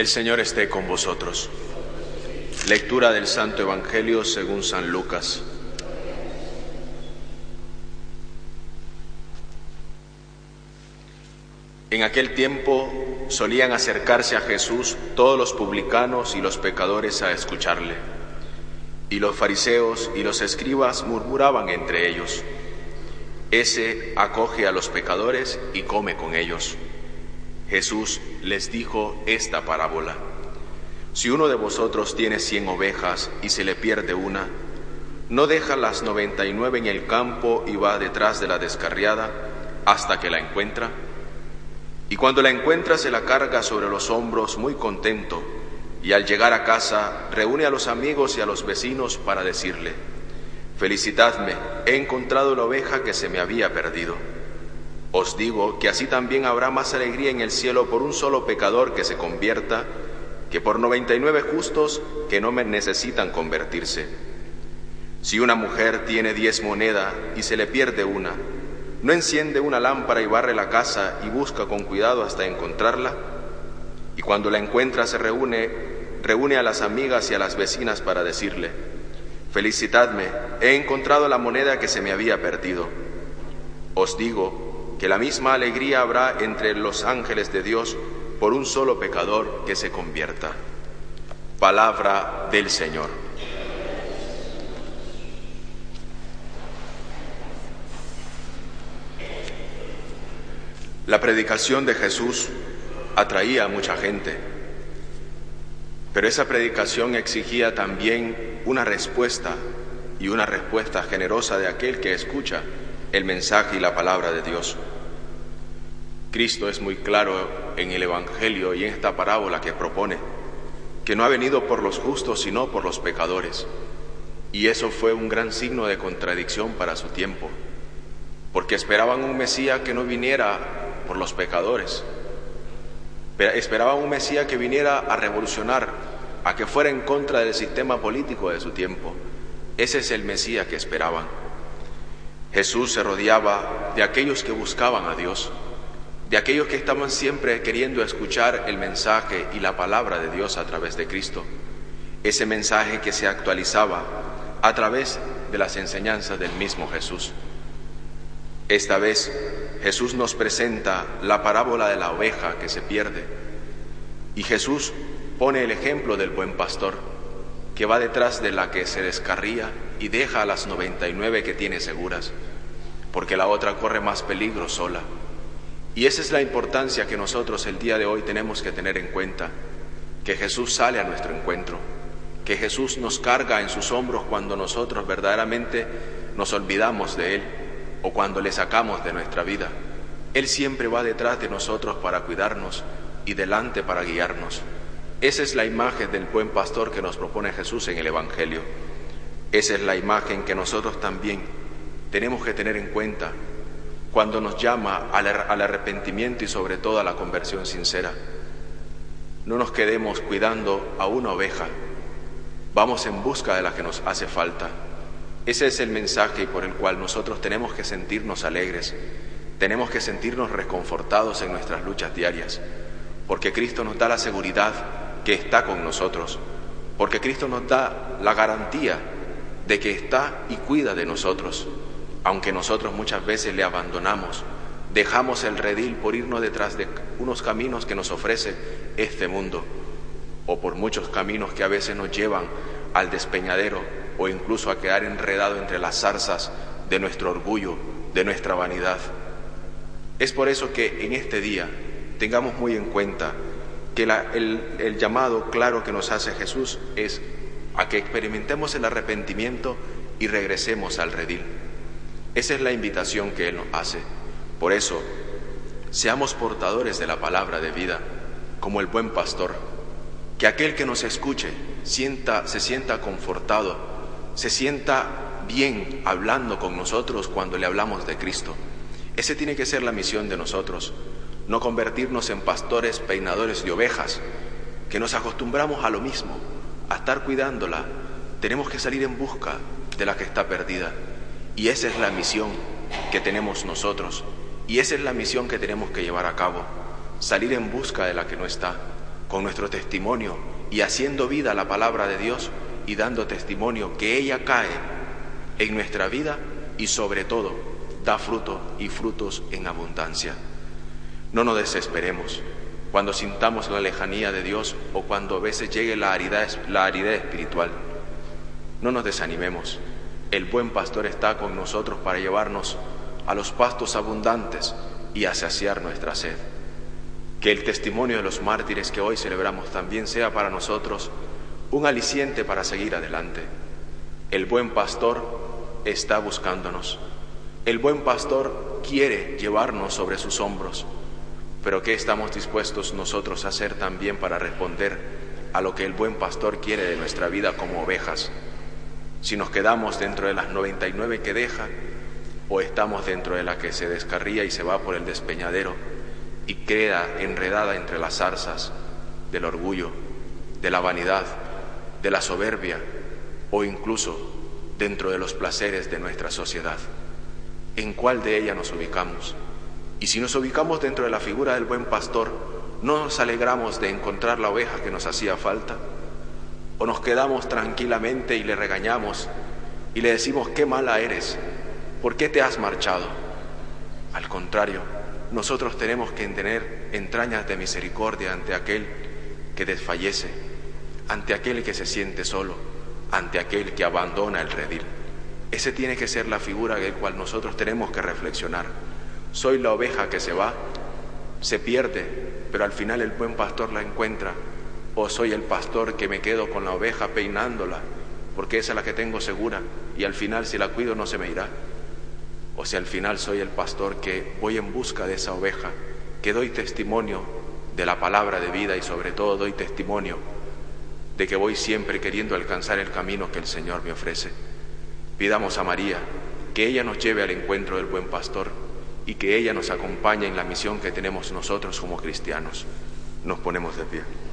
El Señor esté con vosotros. Lectura del Santo Evangelio según San Lucas. En aquel tiempo solían acercarse a Jesús todos los publicanos y los pecadores a escucharle. Y los fariseos y los escribas murmuraban entre ellos, Ese acoge a los pecadores y come con ellos. Jesús les dijo esta parábola. Si uno de vosotros tiene cien ovejas y se le pierde una, ¿no deja las noventa y nueve en el campo y va detrás de la descarriada hasta que la encuentra? Y cuando la encuentra se la carga sobre los hombros muy contento y al llegar a casa reúne a los amigos y a los vecinos para decirle, Felicitadme, he encontrado la oveja que se me había perdido. Os digo que así también habrá más alegría en el cielo por un solo pecador que se convierta que por noventa y nueve justos que no necesitan convertirse. Si una mujer tiene diez monedas y se le pierde una, ¿no enciende una lámpara y barre la casa y busca con cuidado hasta encontrarla? Y cuando la encuentra se reúne, reúne a las amigas y a las vecinas para decirle, Felicitadme, he encontrado la moneda que se me había perdido. Os digo que la misma alegría habrá entre los ángeles de Dios por un solo pecador que se convierta. Palabra del Señor. La predicación de Jesús atraía a mucha gente, pero esa predicación exigía también una respuesta y una respuesta generosa de aquel que escucha el mensaje y la palabra de Dios. Cristo es muy claro en el Evangelio y en esta parábola que propone, que no ha venido por los justos sino por los pecadores. Y eso fue un gran signo de contradicción para su tiempo, porque esperaban un Mesías que no viniera por los pecadores, esperaban un Mesías que viniera a revolucionar, a que fuera en contra del sistema político de su tiempo. Ese es el Mesías que esperaban. Jesús se rodeaba de aquellos que buscaban a Dios, de aquellos que estaban siempre queriendo escuchar el mensaje y la palabra de Dios a través de Cristo. Ese mensaje que se actualizaba a través de las enseñanzas del mismo Jesús. Esta vez Jesús nos presenta la parábola de la oveja que se pierde y Jesús pone el ejemplo del buen pastor que va detrás de la que se descarría y deja a las 99 que tiene seguras, porque la otra corre más peligro sola. Y esa es la importancia que nosotros el día de hoy tenemos que tener en cuenta, que Jesús sale a nuestro encuentro, que Jesús nos carga en sus hombros cuando nosotros verdaderamente nos olvidamos de Él o cuando le sacamos de nuestra vida. Él siempre va detrás de nosotros para cuidarnos y delante para guiarnos. Esa es la imagen del buen pastor que nos propone Jesús en el Evangelio. Esa es la imagen que nosotros también tenemos que tener en cuenta cuando nos llama al, arrepentimiento y sobre todo a la conversión sincera. No nos quedemos cuidando a una oveja, vamos en busca de la que nos hace falta. Ese es el mensaje por el cual nosotros tenemos que sentirnos alegres, tenemos que sentirnos reconfortados en nuestras luchas diarias, porque Cristo nos da la seguridad que está con nosotros, porque Cristo nos da la garantía de que está y cuida de nosotros, aunque nosotros muchas veces le abandonamos, dejamos el redil por irnos detrás de unos caminos que nos ofrece este mundo, o por muchos caminos que a veces nos llevan al despeñadero o incluso a quedar enredado entre las zarzas de nuestro orgullo, de nuestra vanidad. Es por eso que en este día tengamos muy en cuenta que el, el llamado claro que nos hace Jesús es a que experimentemos el arrepentimiento y regresemos al redil. Esa es la invitación que Él nos hace. Por eso, seamos portadores de la palabra de vida, como el buen pastor, que aquel que nos escuche sienta, se sienta confortado, se sienta bien hablando con nosotros cuando le hablamos de Cristo. Ese tiene que ser la misión de nosotros, no convertirnos en pastores peinadores de ovejas, que nos acostumbramos a lo mismo, a estar cuidándola. Tenemos que salir en busca de la que está perdida. Y esa es la misión que tenemos nosotros. Y esa es la misión que tenemos que llevar a cabo. Salir en busca de la que no está. con nuestro testimonio y haciendo vida la palabra de Dios y dando testimonio que ella cae en nuestra vida y sobre todo da fruto y frutos en abundancia. No nos desesperemos cuando sintamos la lejanía de Dios o cuando a veces llegue la aridez, la aridez espiritual. No nos desanimemos. El buen pastor está con nosotros para llevarnos a los pastos abundantes y a saciar nuestra sed. Que el testimonio de los mártires que hoy celebramos también sea para nosotros un aliciente para seguir adelante. El buen pastor está buscándonos. El buen pastor quiere llevarnos sobre sus hombros. Pero ¿qué estamos dispuestos nosotros a hacer también para responder a lo que el buen pastor quiere de nuestra vida como ovejas? Si nos quedamos dentro de las 99 que deja o estamos dentro de la que se descarría y se va por el despeñadero y queda enredada entre las zarzas del orgullo, de la vanidad, de la soberbia o incluso dentro de los placeres de nuestra sociedad. ¿En cuál de ellas nos ubicamos? Y si nos ubicamos dentro de la figura del buen pastor, ¿no nos alegramos de encontrar la oveja que nos hacía falta? ¿O nos quedamos tranquilamente y le regañamos y le decimos, qué mala eres, ¿por qué te has marchado? Al contrario, nosotros tenemos que tener entrañas de misericordia ante aquel que desfallece, ante aquel que se siente solo, ante aquel que abandona el redil. Ese tiene que ser la figura del cual nosotros tenemos que reflexionar. Soy la oveja que se va, se pierde, pero al final el buen pastor la encuentra. O soy el pastor que me quedo con la oveja peinándola, porque esa es la que tengo segura, y al final si la cuido no se me irá. O si al final soy el pastor que voy en busca de esa oveja, que doy testimonio de la palabra de vida y sobre todo doy testimonio de que voy siempre queriendo alcanzar el camino que el Señor me ofrece. Pidamos a María que ella nos lleve al encuentro del buen pastor y que ella nos acompañe en la misión que tenemos nosotros como cristianos. Nos ponemos de pie.